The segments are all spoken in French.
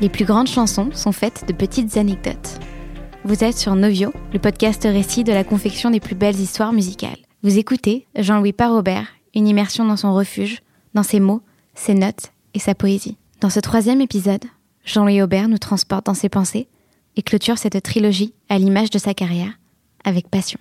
Les plus grandes chansons sont faites de petites anecdotes. Vous êtes sur Novio, le podcast récit de la confection des plus belles histoires musicales. Vous écoutez Jean-Louis Parobert, une immersion dans son refuge, dans ses mots, ses notes et sa poésie. Dans ce troisième épisode, Jean-Louis Aubert nous transporte dans ses pensées et clôture cette trilogie à l'image de sa carrière avec passion.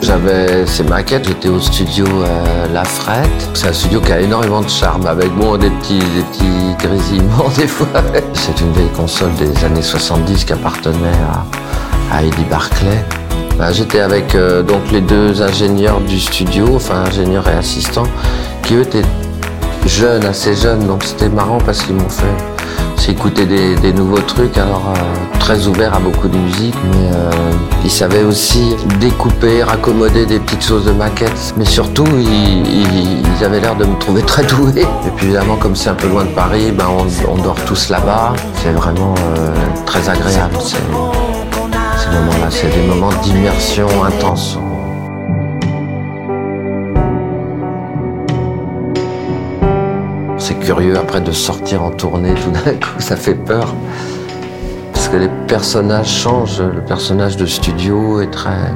J'avais ces maquettes, j'étais au studio euh, La Frette. C'est un studio qui a énormément de charme, avec bon, des petits, des petits grésillements des fois. C'est une vieille console des années 70 qui appartenait à, à Eddie Barclay. Ben, j'étais avec euh, donc les deux ingénieurs du studio, enfin ingénieurs et assistants, qui eux étaient jeunes, assez jeunes, donc c'était marrant parce qu'ils m'ont fait écouter des, des, nouveaux trucs, alors euh, très ouvert à beaucoup de musique, mais euh, ils savaient aussi découper, raccommoder des petites choses de maquettes, mais surtout ils, avaient l'air de me trouver très doué. Et puis évidemment comme c'est un peu loin de Paris, ben on, dort tous là-bas, c'est vraiment euh, très agréable ces moments-là, c'est des moments d'immersion intense. Curieux après de sortir en tournée, tout d'un coup ça fait peur. Parce que les personnages changent, le personnage de studio est très.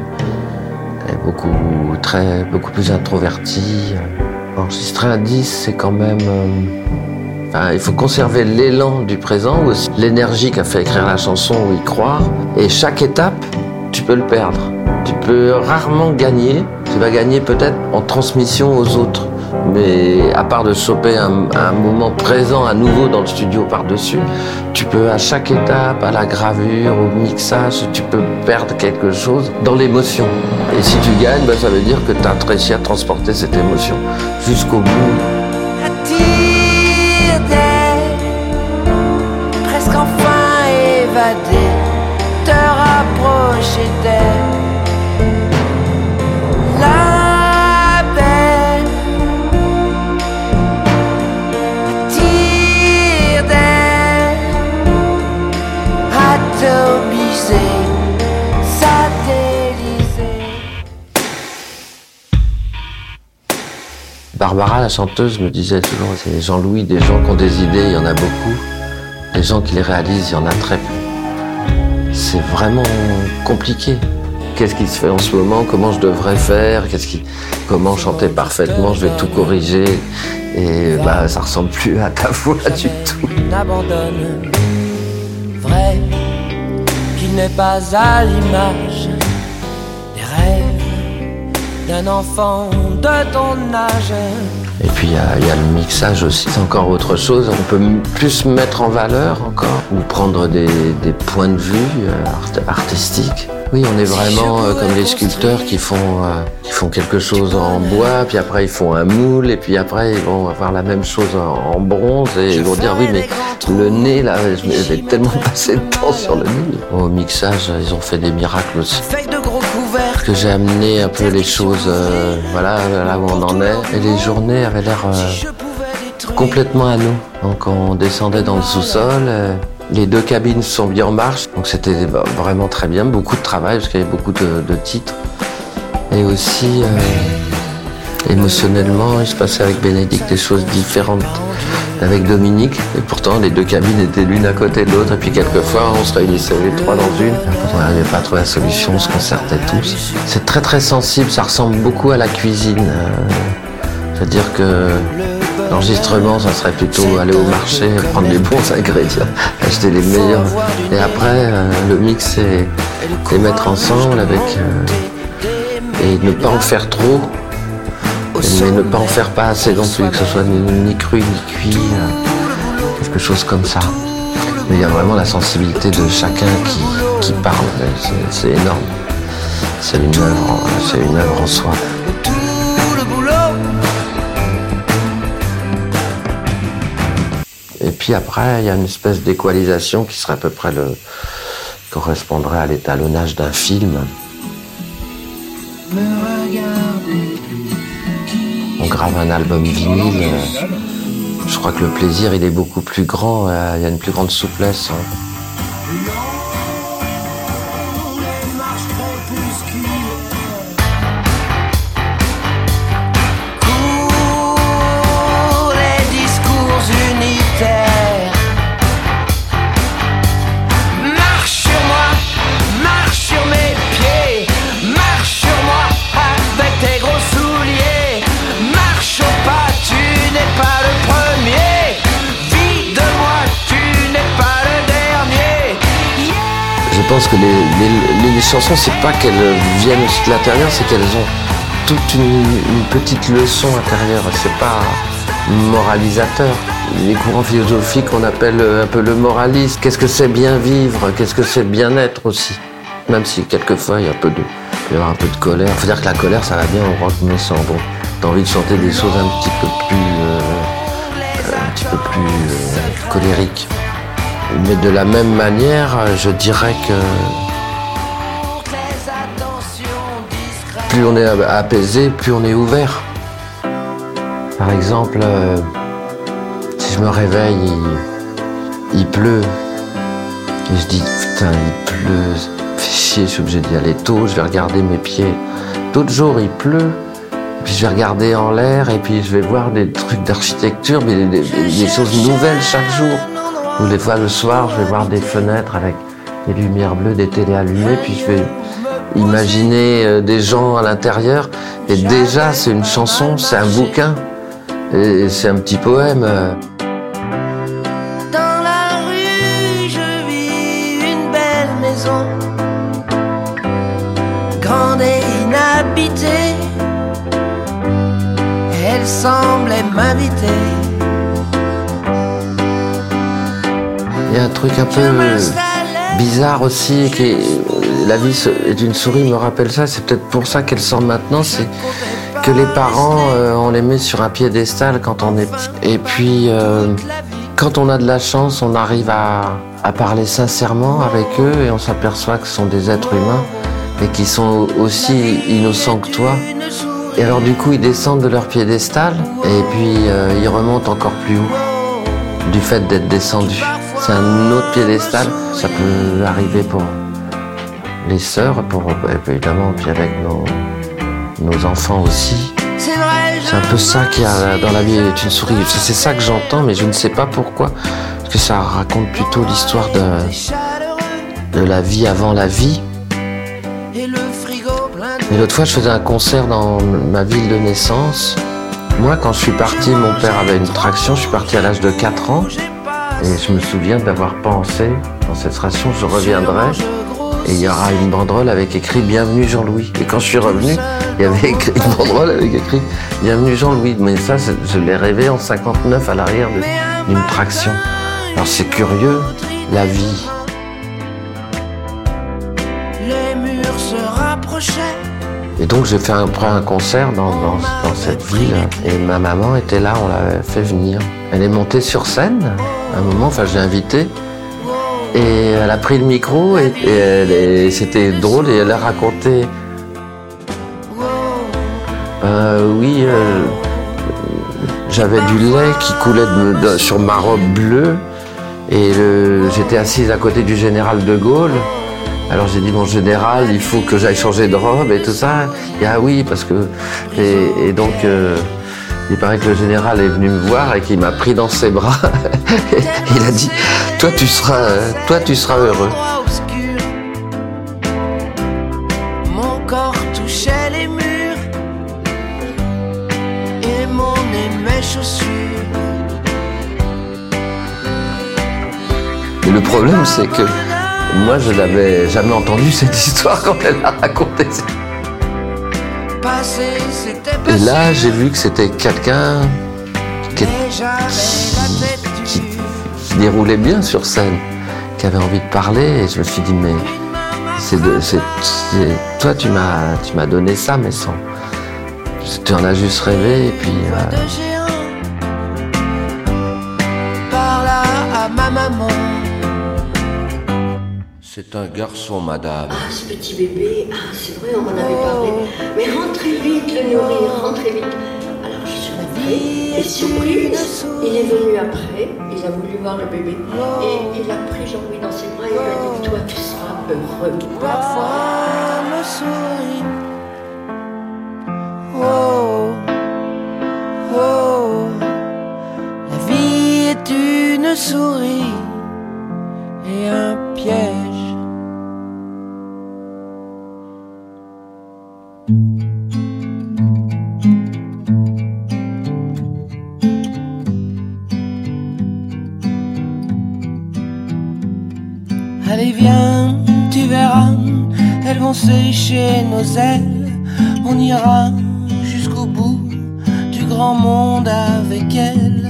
beaucoup, très, beaucoup plus introverti. Enregistrer un disque, c'est quand même. Euh, il faut conserver l'élan du présent, l'énergie qu'a fait écrire la chanson ou y croire. Et chaque étape, tu peux le perdre. Tu peux rarement gagner. Tu vas gagner peut-être en transmission aux autres. Mais à part de choper un, moment présent à nouveau dans le studio par-dessus, tu peux à chaque étape, à la gravure, au mixage, tu peux perdre quelque chose dans l'émotion. Et si tu gagnes, ben, ça veut dire que tu as réussi à transporter cette émotion jusqu'au bout. presque enfin évadé, te rapprocher d'elle? Barbara, la chanteuse, me disait toujours, c'est Jean-Louis, des gens qui ont des idées, il y en a beaucoup. Les gens qui les réalisent, il y en a très peu. C'est vraiment compliqué. Qu'est-ce qui se fait en ce moment? Comment je devrais faire? Qu'est-ce qui, Comment chanter parfaitement? Je vais tout corriger. Et bah, ça ressemble plus à ta voix du tout. N'abandonne, vrai, qu'il n'est pas à l'image des d'un enfant de ton âge. Et puis il y, y, a le mixage aussi, c'est encore autre chose. On peut plus mettre en valeur encore, ou prendre des, des points de vue art artistiques. Oui, on est vraiment euh, comme les sculpteurs qui font, euh, qui font quelque chose en bois, puis après ils font un moule, et puis après ils vont avoir la même chose en, en bronze, et ils vont dire oui, mais le nez là, je vais tellement passer de temps sur le nez. Au mixage, ils ont fait des miracles aussi que j'ai amené un peu les choses euh, voilà là où on en est. Et les journées avaient l'air euh, complètement à nous. Donc on descendait dans le sous-sol euh, les deux cabines sont bien en marche. Donc c'était vraiment très bien. Beaucoup de travail parce qu'il y avait beaucoup de, de titres. Et aussi émotionnellement il se passait avec Bénédicte des choses différentes avec Dominique. Et pourtant, les deux cabines étaient l'une à côté de l'autre. Et puis, quelquefois, on se réunissait les trois dans une. Quand on n'arrivait pas à trouver la solution, on se concertait tous. C'est très, très sensible. Ça ressemble beaucoup à la cuisine. C'est-à-dire que l'enregistrement, ça serait plutôt aller au marché, prendre les bons ingrédients, acheter les meilleurs. Et après, le mix, c'est les mettre ensemble avec. et ne pas en faire trop mais ne pas en faire pas assez non plus, que ce soit ni, cru ni cuit, euh, quelque chose comme ça. Mais il y a vraiment la sensibilité de chacun qui, qui parle, c'est énorme. C'est une œuvre, c'est une œuvre en soi. Et puis après, il y a une espèce d'équalisation qui serait à peu près le correspondrait à l'étalonnage d'un film. Grave un album vinyle, euh, je crois que le plaisir il est beaucoup plus grand, euh, il y a une plus grande souplesse. Hein. Pense que les, chansons, c'est pas qu'elles viennent de l'intérieur, c'est qu'elles ont toute une, petite leçon intérieure. C'est pas moralisateur. Les courants philosophiques, on appelle un peu le moraliste. Qu'est-ce que c'est bien vivre? Qu'est-ce que c'est bien être aussi? Même si quelquefois il y a un peu de, il y avoir un peu de colère. Faut dire que la colère, ça va bien au rock naissant. Bon, t'as envie de chanter des choses un petit peu plus, euh, un petit peu plus euh, colériques. Mais de la même manière, je dirais que plus on est apaisé, plus on est ouvert. Par exemple, euh, si je me réveille, il, pleut, et je dis putain, il pleut, fait chier, je suis obligé d'y aller tôt, je vais regarder mes pieds. D'autres jours, il pleut, puis je vais regarder en l'air, et puis je vais voir des trucs d'architecture, mais des, choses nouvelles chaque jour. Ou des fois le soir, je vais voir des fenêtres avec des lumières bleues, des télés allumées, puis je vais imaginer euh, des gens à l'intérieur. Et déjà, c'est une chanson, c'est un bouquin, et c'est un petit poème. Dans la rue, je vis une belle maison, grande et inhabitée. Elle semblait m'inviter. Il y a un truc un peu bizarre aussi, qui la vie est une souris me rappelle ça. C'est peut-être pour ça qu'elle sort maintenant. C'est que les parents, euh, on les met sur un piédestal quand on est petit. Et puis, euh, quand on a de la chance, on arrive à, parler sincèrement avec eux et on s'aperçoit que ce sont des êtres humains et qui sont aussi innocents que toi. Et alors du coup, ils descendent de leur piédestal et puis euh, ils remontent encore plus haut du fait d'être descendus. C'est un autre piédestal. Ça peut arriver pour les sœurs, pour, évidemment, puis avec nos, nos enfants aussi. C'est un peu ça qu'il y a dans la vie est une souris. C'est ça que j'entends, mais je ne sais pas pourquoi. Parce que ça raconte plutôt l'histoire de, de la vie avant la vie. Et l'autre fois, je faisais un concert dans ma ville de naissance. Moi, quand je suis parti, mon père avait une traction. Je suis parti à l'âge de 4 ans. Et je me souviens d'avoir pensé, dans cette ration, je reviendrai et il y aura une banderole avec écrit Bienvenue Jean-Louis. Et quand je suis revenu, il y avait écrit une banderole avec écrit Bienvenue Jean-Louis. Mais ça, je l'ai rêvé en 59 à l'arrière d'une traction. Alors c'est curieux, la vie. Les murs se rapprochaient. Et donc j'ai fait un, un concert dans, dans, dans, cette ville et ma maman était là, on l'avait fait venir. Elle est montée sur scène un moment, enfin je l'ai invitée et elle a pris le micro et, c'était drôle et elle a raconté. Euh, oui, euh, j'avais du lait qui coulait sur ma robe bleue et j'étais assise à côté du général de Gaulle. Alors j'ai dit mon général, il faut que j'aille changer de robe et tout ça. Et ah oui, parce que et, donc euh, il paraît que le général est venu me voir et qu'il m'a pris dans ses bras. il a dit Toi, tu seras, toi, tu seras heureux. Mon corps touchait les murs et mon mes chaussures. Et le problème, c'est que moi, je n'avais jamais entendu cette histoire quand elle a raconté. Et là, j'ai vu que c'était quelqu'un qui, déroulait bien sur scène, qui avait envie de parler. Et je me suis dit, mais c'est toi, tu m'as, tu m'as donné ça, mais sans. Tu en as juste rêvé, et puis. Euh, à ma maman. C'est un garçon, madame. Ah, ce petit bébé, ah, c'est vrai, on en avait parlé. Mais vite le Alors je suis rentrée, et surprise, il est venu après, il a voulu voir le bébé, et il a pris Jean-Louis dans ses bras et il a dit Toi, tu seras heureux. Parfois me sourit. Oh, oh, la vie est une souris et un piège. Sécher nos ailes. On ira jusqu'au bout du grand monde avec elles.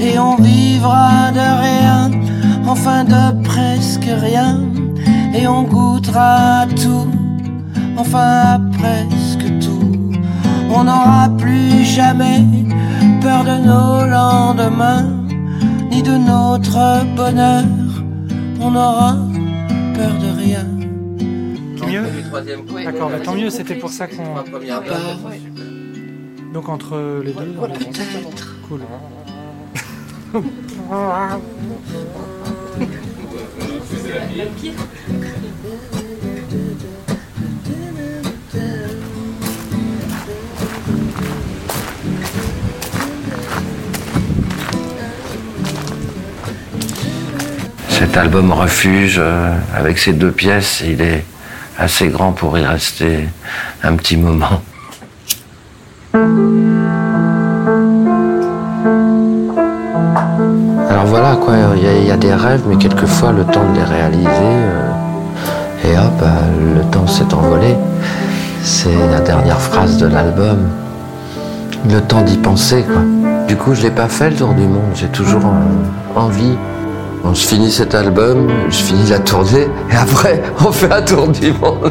Et on vivra de rien, enfin de presque rien. Et on goûtera tout, enfin presque tout. On n'aura plus jamais peur de nos lendemains, ni de notre bonheur. On aura peur de rien. D'accord, bah, tant mieux, c'était pour ça qu'on. Donc entre les deux on- Peut-être. Cool. Cet album Refuge, euh, avec ces deux pièces, il est assez grand pour y rester un petit moment. Alors voilà, quoi, il y, a- des rêves, mais quelquefois le temps de les réaliser, euh, et hop, euh, le temps s'est envolé. C'est la dernière phrase de l'album. Le temps d'y penser. Du coup, je l'ai pas fait le tour du monde, j'ai toujours euh, envie. On se finit cet album, je finis la tournée, et après, on fait un tour du monde.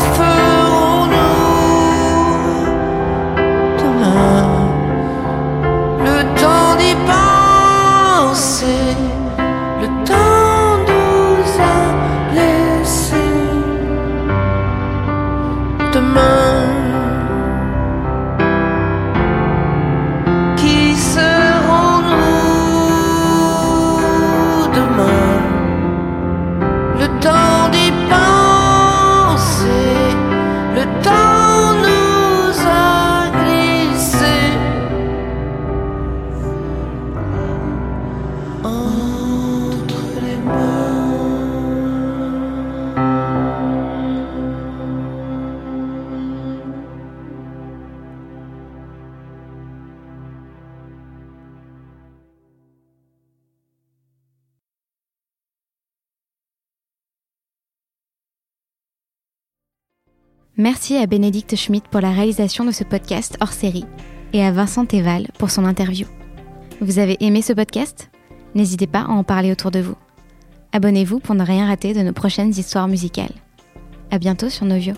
Que Merci à Bénédicte Schmidt pour la réalisation de ce podcast hors série et à Vincent Teval pour son interview. Vous avez aimé ce podcast? N'hésitez pas à en parler autour de vous. Abonnez-vous pour ne rien rater de nos prochaines histoires musicales. À bientôt sur Novio.